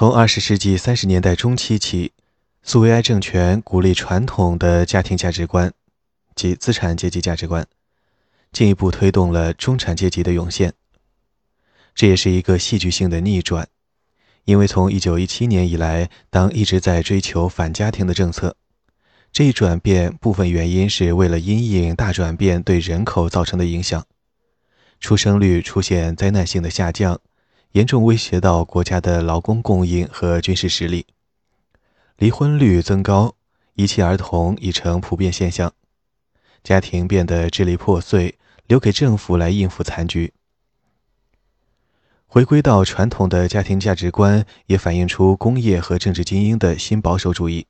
从二十世纪三十年代中期起，苏维埃政权鼓励传统的家庭价值观及资产阶级价值观，进一步推动了中产阶级的涌现。这也是一个戏剧性的逆转，因为从一九一七年以来，党一直在追求反家庭的政策。这一转变部分原因是为了因应大转变对人口造成的影响，出生率出现灾难性的下降。严重威胁到国家的劳工供应和军事实力，离婚率增高，遗弃儿童已成普遍现象，家庭变得支离破碎，留给政府来应付残局。回归到传统的家庭价值观，也反映出工业和政治精英的新保守主义。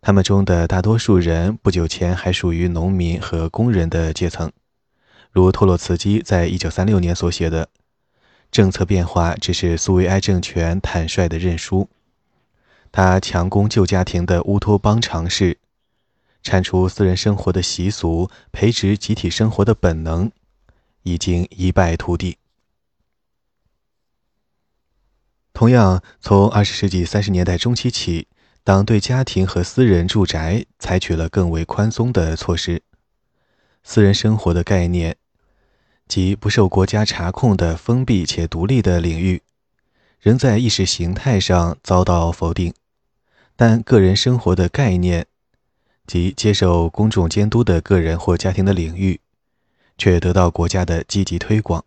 他们中的大多数人不久前还属于农民和工人的阶层，如托洛茨基在一九三六年所写的。政策变化只是苏维埃政权坦率的认输，他强攻旧家庭的乌托邦尝试，铲除私人生活的习俗，培植集体生活的本能，已经一败涂地。同样，从二十世纪三十年代中期起，党对家庭和私人住宅采取了更为宽松的措施，私人生活的概念。即不受国家查控的封闭且独立的领域，仍在意识形态上遭到否定，但个人生活的概念及接受公众监督的个人或家庭的领域，却得到国家的积极推广。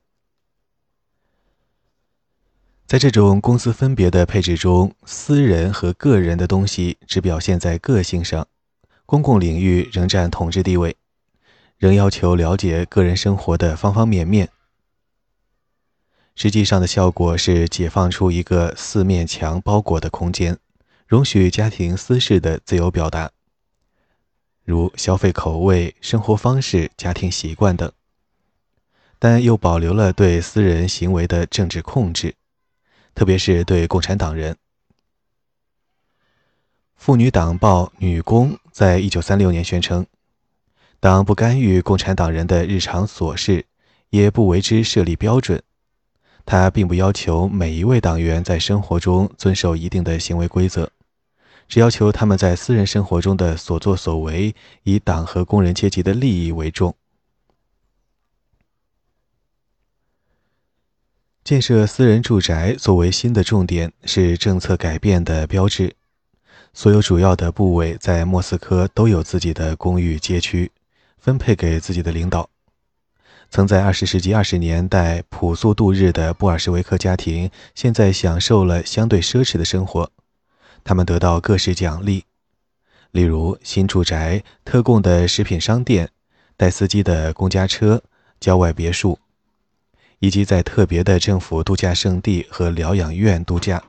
在这种公私分别的配置中，私人和个人的东西只表现在个性上，公共领域仍占统治地位。仍要求了解个人生活的方方面面。实际上的效果是解放出一个四面墙包裹的空间，容许家庭私事的自由表达，如消费口味、生活方式、家庭习惯等，但又保留了对私人行为的政治控制，特别是对共产党人。妇女党报《女工》在一九三六年宣称。党不干预共产党人的日常琐事，也不为之设立标准。他并不要求每一位党员在生活中遵守一定的行为规则，只要求他们在私人生活中的所作所为以党和工人阶级的利益为重。建设私人住宅作为新的重点是政策改变的标志。所有主要的部委在莫斯科都有自己的公寓街区。分配给自己的领导。曾在二十世纪二十年代朴素度日的布尔什维克家庭，现在享受了相对奢侈的生活。他们得到各式奖励，例如新住宅、特供的食品商店、带司机的公家车、郊外别墅，以及在特别的政府度假胜地和疗养院度假。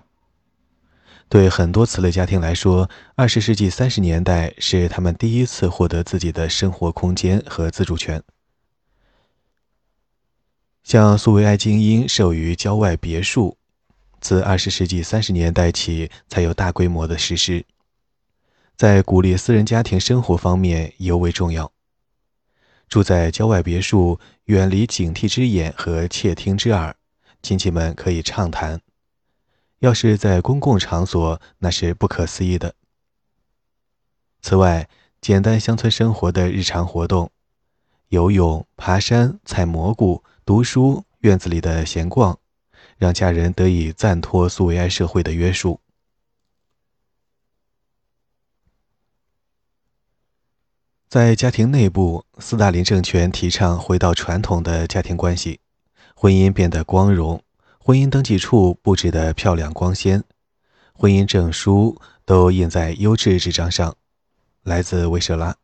对很多此类家庭来说，二十世纪三十年代是他们第一次获得自己的生活空间和自主权。像苏维埃精英授予郊外别墅，自二十世纪三十年代起才有大规模的实施，在鼓励私人家庭生活方面尤为重要。住在郊外别墅，远离警惕之眼和窃听之耳，亲戚们可以畅谈。要是在公共场所，那是不可思议的。此外，简单乡村生活的日常活动，游泳、爬山、采蘑菇、读书、院子里的闲逛，让家人得以暂脱苏维埃社会的约束。在家庭内部，斯大林政权提倡回到传统的家庭关系，婚姻变得光荣。婚姻登记处布置的漂亮光鲜，婚姻证书都印在优质纸张上，来自威舍拉，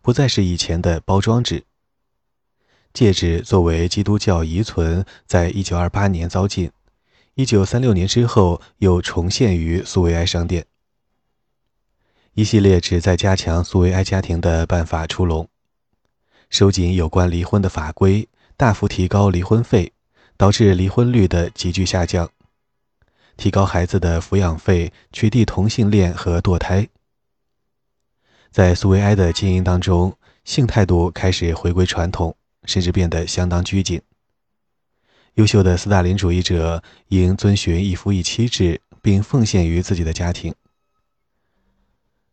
不再是以前的包装纸。戒指作为基督教遗存，在一九二八年遭禁，一九三六年之后又重现于苏维埃商店。一系列旨在加强苏维埃家庭的办法出笼，收紧有关离婚的法规，大幅提高离婚费。导致离婚率的急剧下降，提高孩子的抚养费，取缔同性恋和堕胎。在苏维埃的经营当中，性态度开始回归传统，甚至变得相当拘谨。优秀的斯大林主义者应遵循一夫一妻制，并奉献于自己的家庭。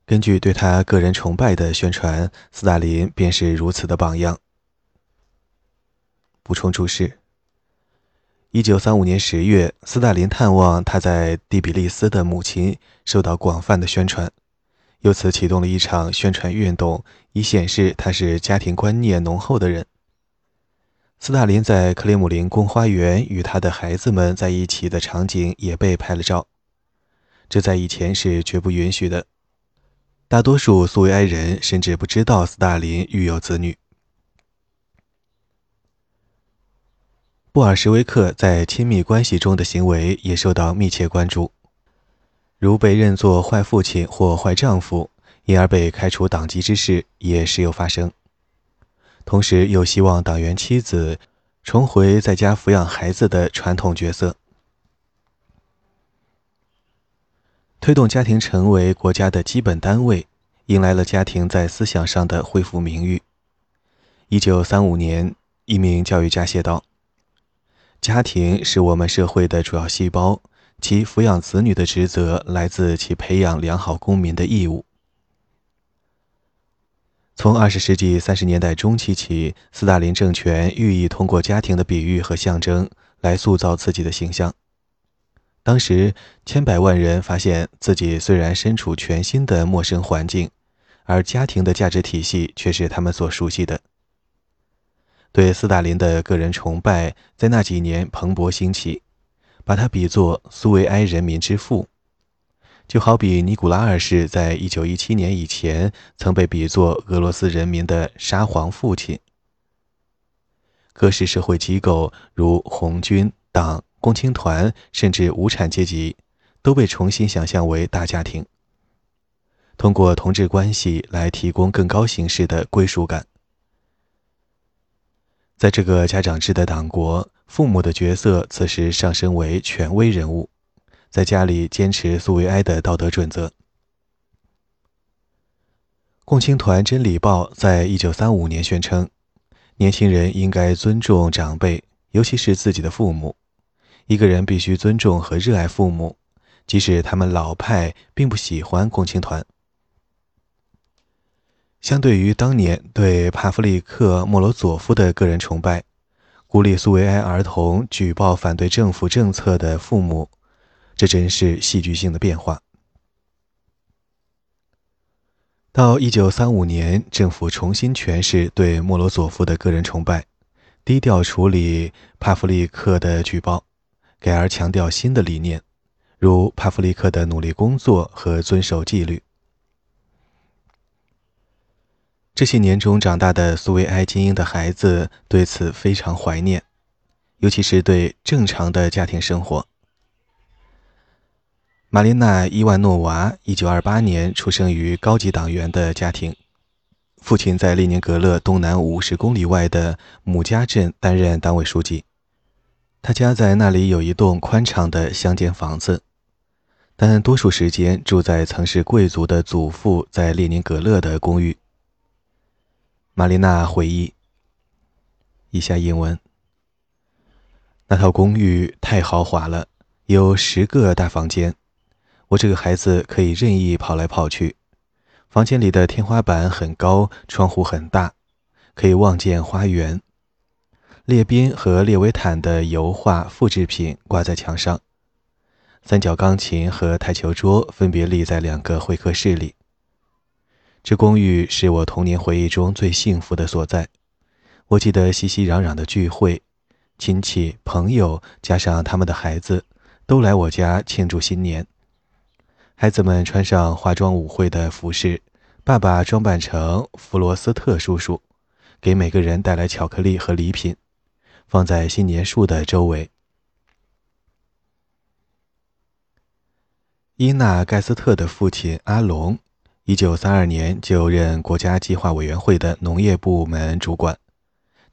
根据对他个人崇拜的宣传，斯大林便是如此的榜样。补充注释：一九三五年十月，斯大林探望他在第比利斯的母亲，受到广泛的宣传，由此启动了一场宣传运动，以显示他是家庭观念浓厚的人。斯大林在克里姆林宫花园与他的孩子们在一起的场景也被拍了照，这在以前是绝不允许的。大多数苏维埃人甚至不知道斯大林育有子女。布尔什维克在亲密关系中的行为也受到密切关注，如被认作坏父亲或坏丈夫，因而被开除党籍之事也时有发生。同时，又希望党员妻子重回在家抚养孩子的传统角色。推动家庭成为国家的基本单位，迎来了家庭在思想上的恢复名誉。一九三五年，一名教育家写道：“家庭是我们社会的主要细胞，其抚养子女的职责来自其培养良好公民的义务。”从二十世纪三十年代中期起，斯大林政权寓意通过家庭的比喻和象征来塑造自己的形象。当时，千百万人发现自己虽然身处全新的陌生环境，而家庭的价值体系却是他们所熟悉的。对斯大林的个人崇拜在那几年蓬勃兴起，把他比作苏维埃人民之父，就好比尼古拉二世在一九一七年以前曾被比作俄罗斯人民的沙皇父亲。各式社会机构如红军党。共青团甚至无产阶级都被重新想象为大家庭，通过同志关系来提供更高形式的归属感。在这个家长制的党国，父母的角色此时上升为权威人物，在家里坚持苏维埃的道德准则。共青团《真理报》在一九三五年宣称，年轻人应该尊重长辈，尤其是自己的父母。一个人必须尊重和热爱父母，即使他们老派，并不喜欢共青团。相对于当年对帕夫利克·莫罗佐夫的个人崇拜，鼓励苏维埃儿童举报反对政府政策的父母，这真是戏剧性的变化。到一九三五年，政府重新诠释对莫罗佐夫的个人崇拜，低调处理帕夫利克的举报。改而强调新的理念，如帕夫利克的努力工作和遵守纪律。这些年中长大的苏维埃精英的孩子对此非常怀念，尤其是对正常的家庭生活。玛丽娜·伊万诺娃1928年出生于高级党员的家庭，父亲在列宁格勒东南五十公里外的姆加镇担任党委书记。他家在那里有一栋宽敞的乡间房子，但多数时间住在曾是贵族的祖父在列宁格勒的公寓。玛丽娜回忆：“以下英文。那套公寓太豪华了，有十个大房间，我这个孩子可以任意跑来跑去。房间里的天花板很高，窗户很大，可以望见花园。”列宾和列维坦的油画复制品挂在墙上，三角钢琴和台球桌分别立在两个会客室里。这公寓是我童年回忆中最幸福的所在。我记得熙熙攘攘的聚会，亲戚朋友加上他们的孩子都来我家庆祝新年。孩子们穿上化妆舞会的服饰，爸爸装扮成弗罗斯特叔叔，给每个人带来巧克力和礼品。放在新年树的周围。伊娜·盖斯特的父亲阿隆，一九三二年就任国家计划委员会的农业部门主管，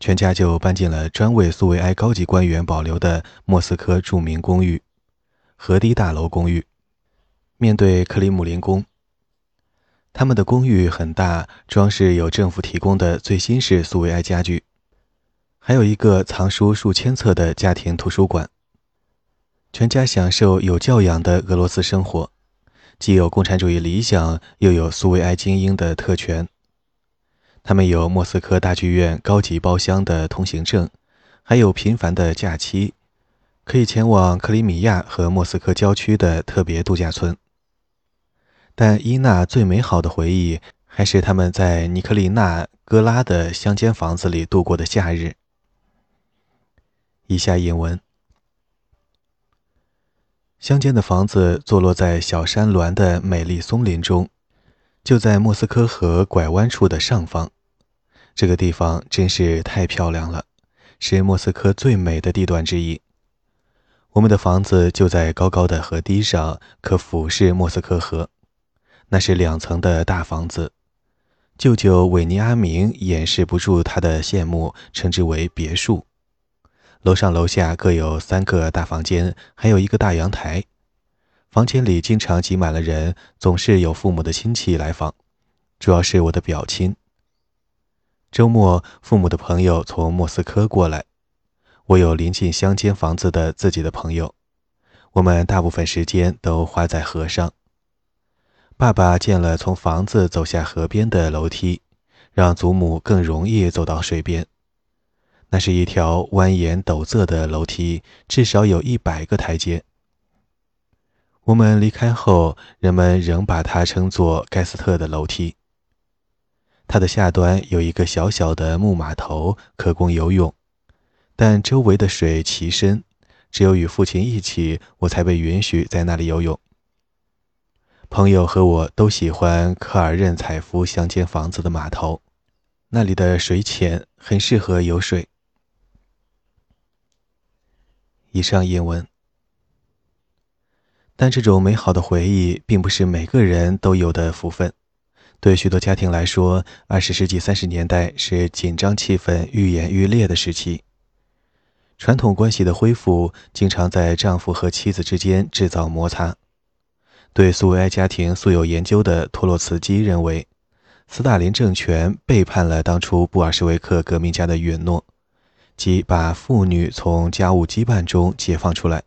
全家就搬进了专为苏维埃高级官员保留的莫斯科著名公寓——河堤大楼公寓，面对克里姆林宫。他们的公寓很大，装饰有政府提供的最新式苏维埃家具。还有一个藏书数千册的家庭图书馆。全家享受有教养的俄罗斯生活，既有共产主义理想，又有苏维埃精英的特权。他们有莫斯科大剧院高级包厢的通行证，还有频繁的假期，可以前往克里米亚和莫斯科郊区的特别度假村。但伊娜最美好的回忆还是他们在尼克利纳戈拉的乡间房子里度过的夏日。以下引文。乡间的房子坐落在小山峦的美丽松林中，就在莫斯科河拐弯处的上方。这个地方真是太漂亮了，是莫斯科最美的地段之一。我们的房子就在高高的河堤上，可俯视莫斯科河。那是两层的大房子，舅舅韦尼阿明掩饰不住他的羡慕，称之为别墅。楼上楼下各有三个大房间，还有一个大阳台。房间里经常挤满了人，总是有父母的亲戚来访，主要是我的表亲。周末，父母的朋友从莫斯科过来，我有临近乡间房子的自己的朋友。我们大部分时间都花在河上。爸爸建了从房子走下河边的楼梯，让祖母更容易走到水边。那是一条蜿蜒陡仄的楼梯，至少有一百个台阶。我们离开后，人们仍把它称作盖斯特的楼梯。它的下端有一个小小的木码头，可供游泳，但周围的水奇深，只有与父亲一起，我才被允许在那里游泳。朋友和我都喜欢科尔任采夫乡间房子的码头，那里的水浅，很适合游水。以上引文，但这种美好的回忆并不是每个人都有的福分。对许多家庭来说，二十世纪三十年代是紧张气氛愈演愈烈的时期。传统关系的恢复经常在丈夫和妻子之间制造摩擦。对苏维埃家庭素有研究的托洛茨基认为，斯大林政权背叛了当初布尔什维克革命家的允诺。即把妇女从家务羁绊中解放出来。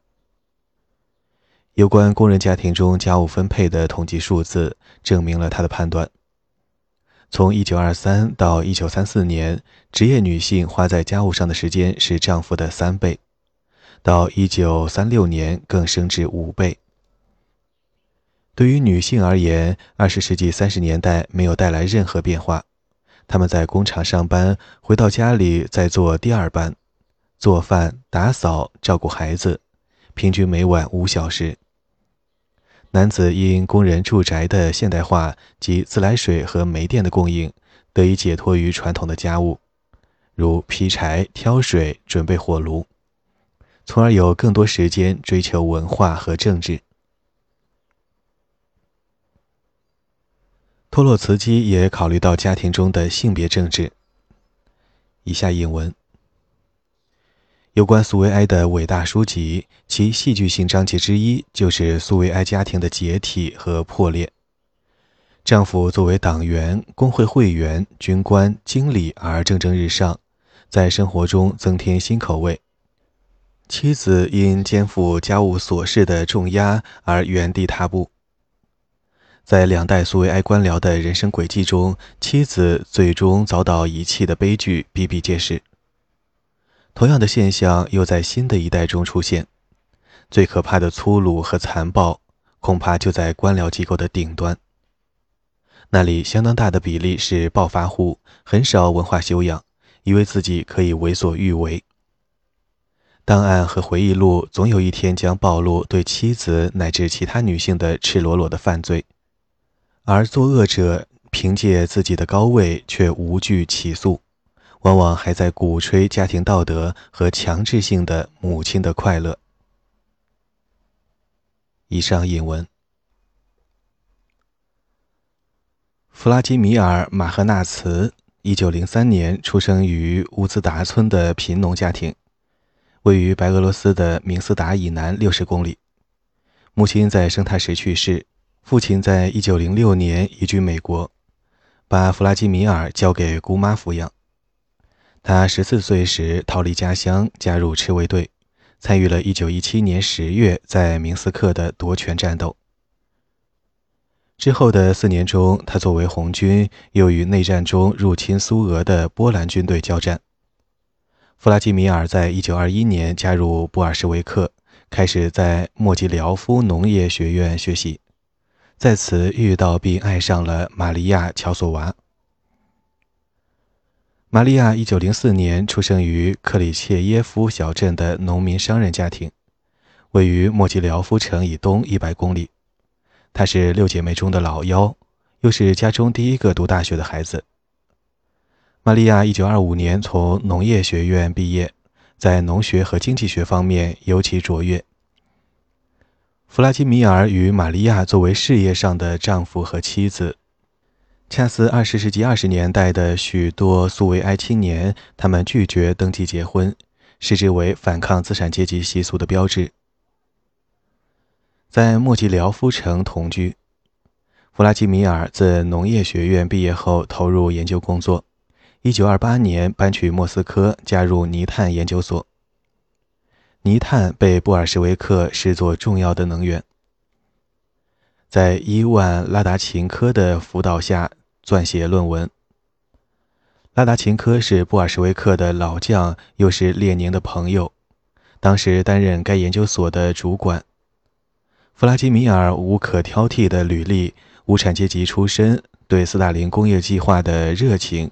有关工人家庭中家务分配的统计数字证明了他的判断。从1923到1934年，职业女性花在家务上的时间是丈夫的三倍，到1936年更升至五倍。对于女性而言，20世纪30年代没有带来任何变化。他们在工厂上班，回到家里再做第二班，做饭、打扫、照顾孩子，平均每晚五小时。男子因工人住宅的现代化及自来水和煤电的供应，得以解脱于传统的家务，如劈柴、挑水、准备火炉，从而有更多时间追求文化和政治。托洛茨基也考虑到家庭中的性别政治。以下引文：有关苏维埃的伟大书籍，其戏剧性章节之一就是苏维埃家庭的解体和破裂。丈夫作为党员、工会会员、军官、经理而蒸蒸日上，在生活中增添新口味；妻子因肩负家务琐事的重压而原地踏步。在两代苏维埃官僚的人生轨迹中，妻子最终遭到遗弃的悲剧比比皆是。同样的现象又在新的一代中出现。最可怕的粗鲁和残暴，恐怕就在官僚机构的顶端。那里相当大的比例是暴发户，很少文化修养，以为自己可以为所欲为。档案和回忆录总有一天将暴露对妻子乃至其他女性的赤裸裸的犯罪。而作恶者凭借自己的高位却无惧起诉，往往还在鼓吹家庭道德和强制性的母亲的快乐。以上引文。弗拉基米尔·马赫纳茨，一九零三年出生于乌兹达村的贫农家庭，位于白俄罗斯的明斯达以南六十公里。母亲在生他时去世。父亲在一九零六年移居美国，把弗拉基米尔交给姑妈抚养。他十四岁时逃离家乡，加入赤卫队，参与了1917年10月在明斯克的夺权战斗。之后的四年中，他作为红军，又与内战中入侵苏俄的波兰军队交战。弗拉基米尔在1921年加入布尔什维克，开始在莫吉廖夫农业学院学习，在此遇到并爱上了玛利亚·乔索娃。玛利亚1904年出生于克里切耶夫小镇的农民商人家庭，位于莫吉廖夫城以东100公里。她是六姐妹中的老幺，又是家中第一个读大学的孩子。玛利亚1925年从农业学院毕业，在农学和经济学方面尤其卓越。弗拉基米尔与玛利亚作为事业上的丈夫和妻子，恰似二十世纪二十年代的许多苏维埃青年，他们拒绝登记结婚，视之为反抗资产阶级习俗的标志。在莫吉廖夫城同居。弗拉基米尔自农业学院毕业后投入研究工作，1928年搬去莫斯科，加入泥炭研究所。泥炭被布尔什维克视作重要的能源。在伊万·拉达琴科的辅导下，撰写论文。拉达琴科是布尔什维克的老将，又是列宁的朋友，当时担任该研究所的主管。弗拉基米尔无可挑剔的履历，无产阶级出身，对斯大林工业计划的热情，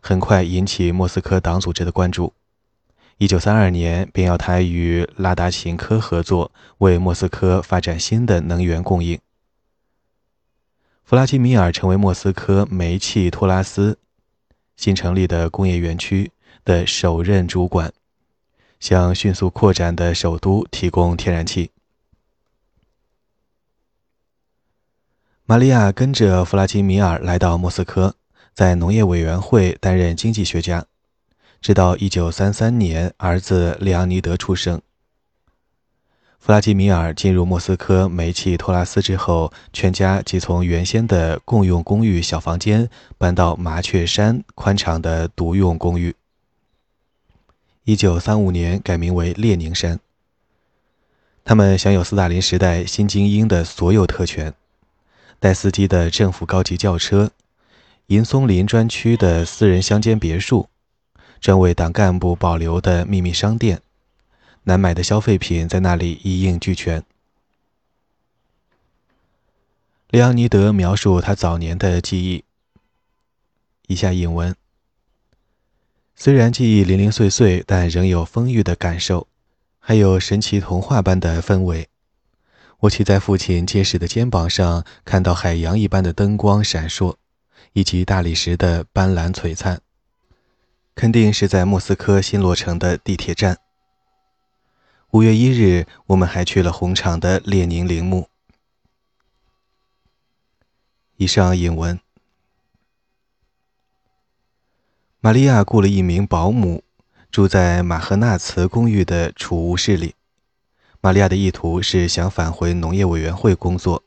很快引起莫斯科党组织的关注。1932年，便要他与拉达琴科合作，为莫斯科发展新的能源供应。弗拉基米尔成为莫斯科煤气托拉斯新成立的工业园区的首任主管，向迅速扩展的首都提供天然气。玛利亚跟着弗拉基米尔来到莫斯科，在农业委员会担任经济学家，直到1933年儿子列昂尼德出生。弗拉基米尔进入莫斯科煤气托拉斯之后，全家即从原先的共用公寓小房间搬到麻雀山宽敞的独用公寓。1935年改名为列宁山。他们享有斯大林时代新精英的所有特权。带司机的政府高级轿车，银松林专区的私人乡间别墅，专为党干部保留的秘密商店，难买的消费品在那里一应俱全。列昂尼德描述他早年的记忆。以下引文：虽然记忆零零碎碎，但仍有丰裕的感受，还有神奇童话般的氛围。我骑在父亲结实的肩膀上，看到海洋一般的灯光闪烁，以及大理石的斑斓璀璨。肯定是在莫斯科新落成的地铁站。五月一日，我们还去了红场的列宁陵墓。以上引文。玛利亚雇了一名保姆，住在马赫纳茨公寓的储物室里。玛利亚的意图是想返回农业委员会工作，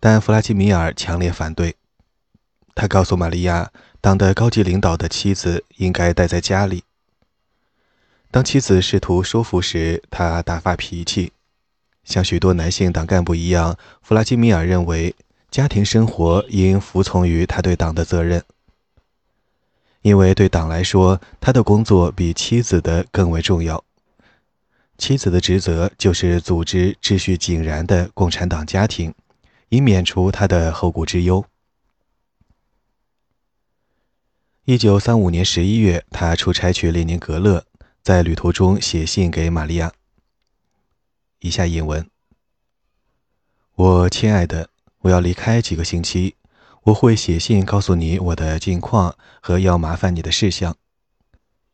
但弗拉基米尔强烈反对。他告诉玛利亚，党的高级领导的妻子应该待在家里。当妻子试图说服时，他大发脾气。像许多男性党干部一样，弗拉基米尔认为家庭生活应服从于他对党的责任，因为对党来说，他的工作比妻子的更为重要。妻子的职责就是组织秩序井然的共产党家庭，以免除他的后顾之忧。一九三五年十一月，他出差去列宁格勒，在旅途中写信给玛利亚。以下引文：我亲爱的，我要离开几个星期，我会写信告诉你我的近况和要麻烦你的事项。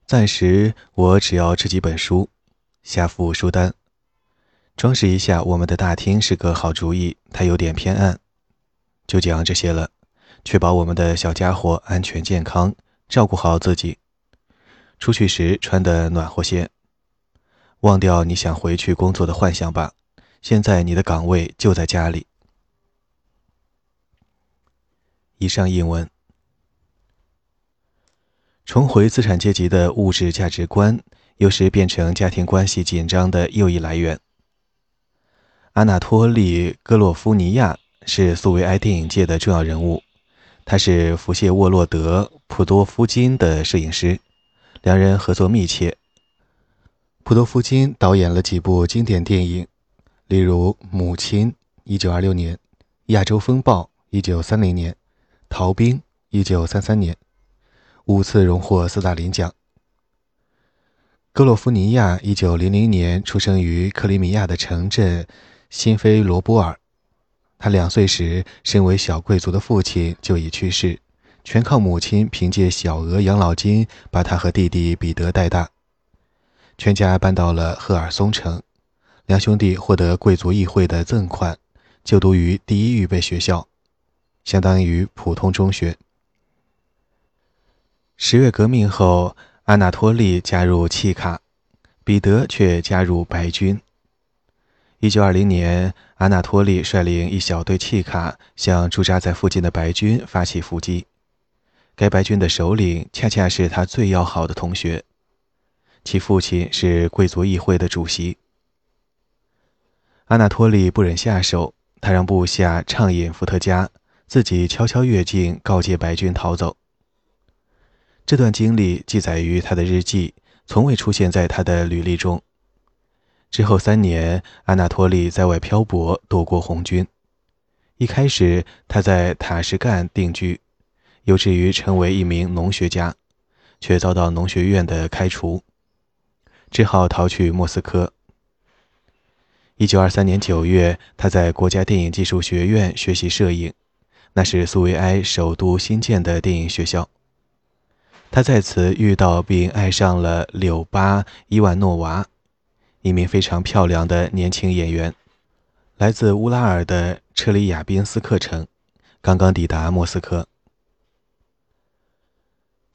暂时，我只要这几本书。下附书单，装饰一下我们的大厅是个好主意。它有点偏暗，就讲这些了。确保我们的小家伙安全健康，照顾好自己。出去时穿得暖和些。忘掉你想回去工作的幻想吧。现在你的岗位就在家里。以上引文。重回资产阶级的物质价值观。有时变成家庭关系紧张的又一来源。阿纳托利·戈洛夫尼亚是苏维埃电影界的重要人物，他是福谢沃洛德·普多夫金的摄影师，两人合作密切。普多夫金导演了几部经典电影，例如《母亲》（1926 年）、《亚洲风暴》（1930 年）、《逃兵》（1933 年），五次荣获斯大林奖。戈洛夫尼亚1900年出生于克里米亚的城镇。新菲罗波尔，他两岁时，身为小贵族的父亲就已去世，全靠母亲凭借小额养老金把他和弟弟彼得带大。全家搬到了赫尔松城，两兄弟获得贵族议会的赠款，就读于第一预备学校，相当于普通中学。十月革命后，阿纳托利加入契卡，彼得却加入白军。一九二零年，阿纳托利率领一小队契卡向驻扎在附近的白军发起伏击。该白军的首领恰恰是他最要好的同学，其父亲是贵族议会的主席。阿纳托利不忍下手，他让部下畅饮伏特加，自己悄悄越境告诫白军逃走。这段经历记载于他的日记，从未出现在他的履历中。之后三年，阿纳托利在外漂泊，躲过红军。一开始，他在塔什干定居，有志于成为一名农学家，却遭到农学院的开除，只好逃去莫斯科。一九二三年九月，他在国家电影技术学院学习摄影，那是苏维埃首都新建的电影学校。他在此遇到并爱上了柳巴·伊万诺娃。一名非常漂亮的年轻演员，来自乌拉尔的车里亚宾斯克城，刚刚抵达莫斯科。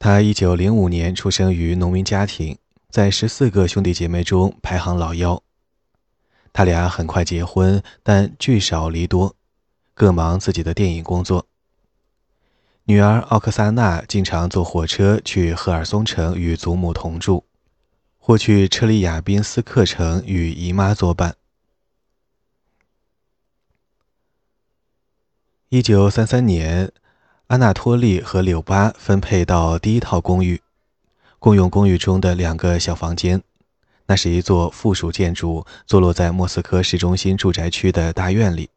他1905年出生于农民家庭，在十四个兄弟姐妹中排行老幺。他俩很快结婚，但聚少离多，各忙自己的电影工作。女儿奥克萨娜经常坐火车去赫尔松城与祖母同住。过去车里亚宾斯克城与姨妈作伴。一九三三年，阿纳托利和柳巴分配到第一套公寓，共用公寓中的两个小房间。那是一座附属建筑，坐落在莫斯科市中心住宅区的大院里。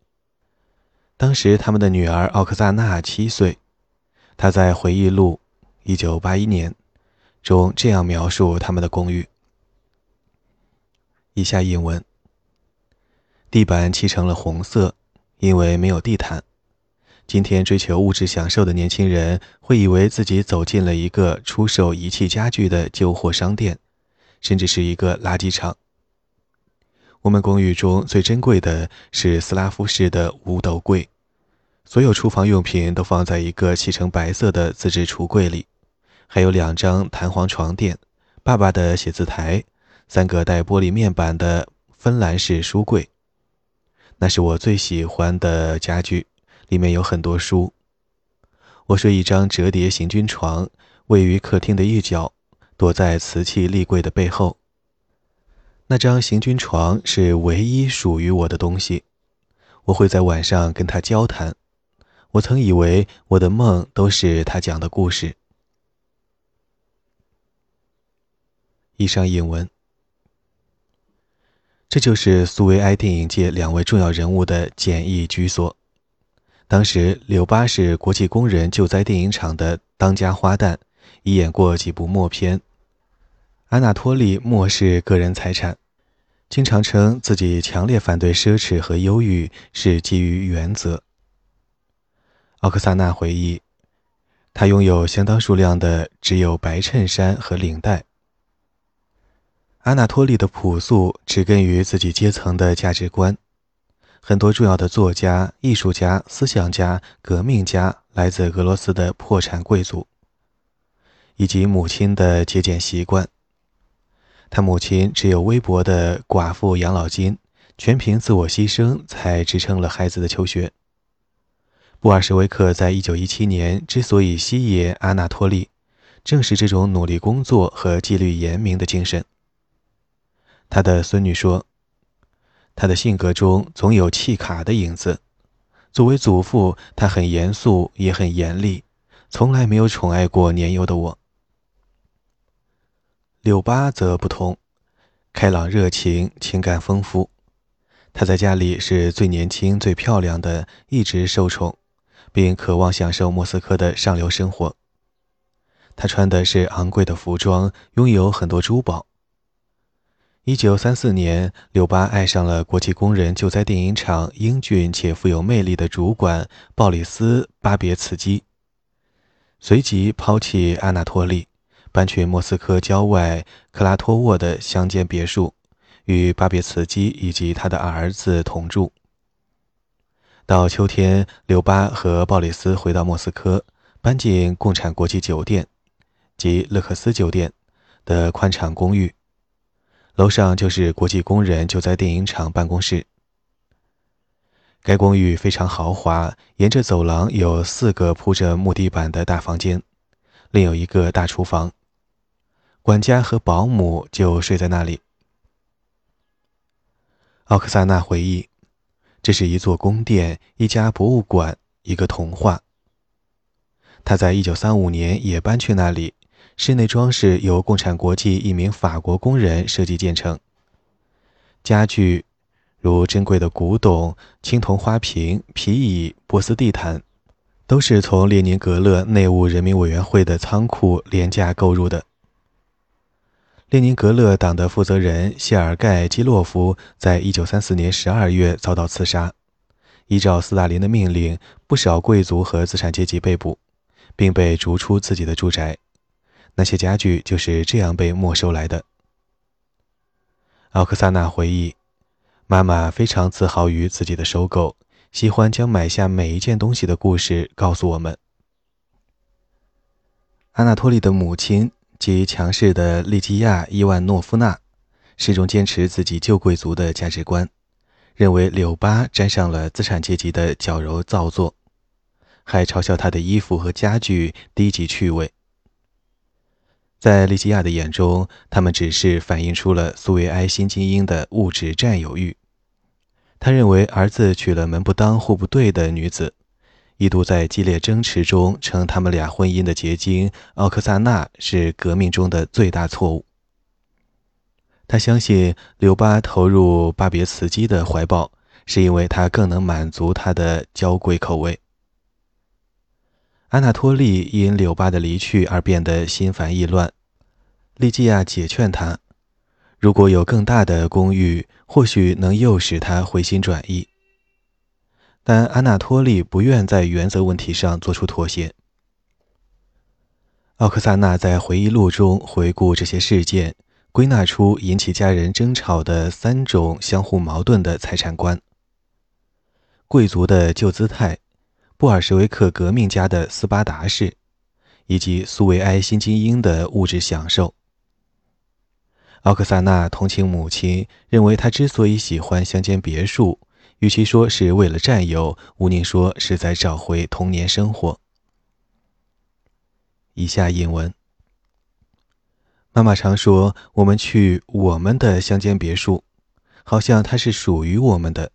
当时，他们的女儿奥克萨娜七岁。她在回忆录（一九八一年）中这样描述他们的公寓。以下引文：地板漆成了红色，因为没有地毯。今天追求物质享受的年轻人会以为自己走进了一个出售仪器家具的旧货商店，甚至是一个垃圾场。我们公寓中最珍贵的是斯拉夫式的五斗柜，所有厨房用品都放在一个漆成白色的自制橱柜里，还有两张弹簧床垫，爸爸的写字台。三个带玻璃面板的芬兰式书柜，那是我最喜欢的家具，里面有很多书。我睡一张折叠行军床，位于客厅的一角，躲在瓷器立柜的背后。那张行军床是唯一属于我的东西，我会在晚上跟他交谈。我曾以为我的梦都是他讲的故事。以上引文。这就是苏维埃电影界两位重要人物的简易居所。当时，柳巴是国际工人救灾电影厂的当家花旦，已演过几部默片。阿纳托利漠视个人财产，经常称自己强烈反对奢侈和忧郁是基于原则。奥克萨娜回忆，他拥有相当数量的只有白衬衫和领带。阿纳托利的朴素植根于自己阶层的价值观。很多重要的作家、艺术家、思想家、革命家来自俄罗斯的破产贵族，以及母亲的节俭习惯。他母亲只有微薄的寡妇养老金，全凭自我牺牲才支撑了孩子的求学。布尔什维克在一九一七年之所以吸引阿纳托利，正是这种努力工作和纪律严明的精神。他的孙女说：“他的性格中总有契卡的影子。作为祖父，他很严肃，也很严厉，从来没有宠爱过年幼的我。”柳巴则不同，开朗热情，情感丰富。她在家里是最年轻、最漂亮的，一直受宠，并渴望享受莫斯科的上流生活。他穿的是昂贵的服装，拥有很多珠宝。一九三四年，柳巴爱上了国际工人救灾电影厂英俊且富有魅力的主管鲍里斯·巴别茨基，随即抛弃阿纳托利，搬去莫斯科郊外克拉托沃的乡间别墅，与巴别茨基以及他的儿子同住。到秋天，柳巴和鲍里斯回到莫斯科，搬进共产国际酒店及勒克斯酒店的宽敞公寓。楼上就是国际工人救灾电影厂办公室。该公寓非常豪华，沿着走廊有四个铺着木地板的大房间，另有一个大厨房。管家和保姆就睡在那里。奥克萨娜回忆，这是一座宫殿，一家博物馆，一个童话。他在一九三五年也搬去那里。室内装饰由共产国际一名法国工人设计建成。家具如珍贵的古董、青铜花瓶、皮椅、波斯地毯，都是从列宁格勒内务人民委员会的仓库廉价购入的。列宁格勒党的负责人谢尔盖·基洛夫在一九三四年十二月遭到刺杀。依照斯大林的命令，不少贵族和资产阶级被捕，并被逐出自己的住宅。那些家具就是这样被没收来的。奥克萨娜回忆，妈妈非常自豪于自己的收购，喜欢将买下每一件东西的故事告诉我们。阿纳托利的母亲及强势的利基亚·伊万诺夫娜，始终坚持自己旧贵族的价值观，认为柳巴沾上了资产阶级的矫揉造作，还嘲笑他的衣服和家具低级趣味。在利基亚的眼中，他们只是反映出了苏维埃新精英的物质占有欲。他认为儿子娶了门不当户不对的女子，一度在激烈争执中称他们俩婚姻的结晶奥克萨娜是革命中的最大错误。他相信柳巴投入巴别茨基的怀抱，是因为他更能满足他的娇贵口味。安纳托利因柳巴的离去而变得心烦意乱。利基亚解劝他，如果有更大的公寓，或许能诱使他回心转意。但安纳托利不愿在原则问题上做出妥协。奥克萨娜在回忆录中回顾这些事件，归纳出引起家人争吵的三种相互矛盾的财产观：贵族的旧姿态。布尔什维克革命家的斯巴达式，以及苏维埃新精英的物质享受。奥克萨娜同情母亲，认为她之所以喜欢乡间别墅，与其说是为了占有，无宁说是在找回童年生活。以下引文：妈妈常说，我们去我们的乡间别墅，好像它是属于我们的。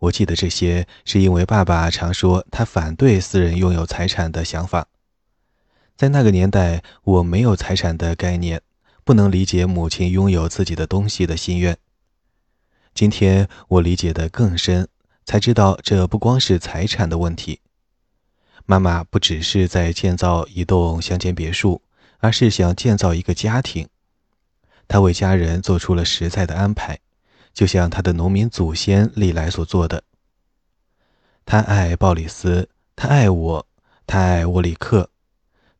我记得这些，是因为爸爸常说他反对私人拥有财产的想法。在那个年代，我没有财产的概念，不能理解母亲拥有自己的东西的心愿。今天我理解的更深，才知道这不光是财产的问题。妈妈不只是在建造一栋乡间别墅，而是想建造一个家庭。她为家人做出了实在的安排。就像他的农民祖先历来所做的。他爱鲍里斯，他爱我，他爱沃里克，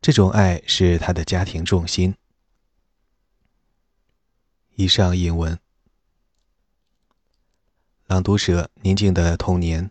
这种爱是他的家庭重心。以上引文。朗读者：宁静的童年。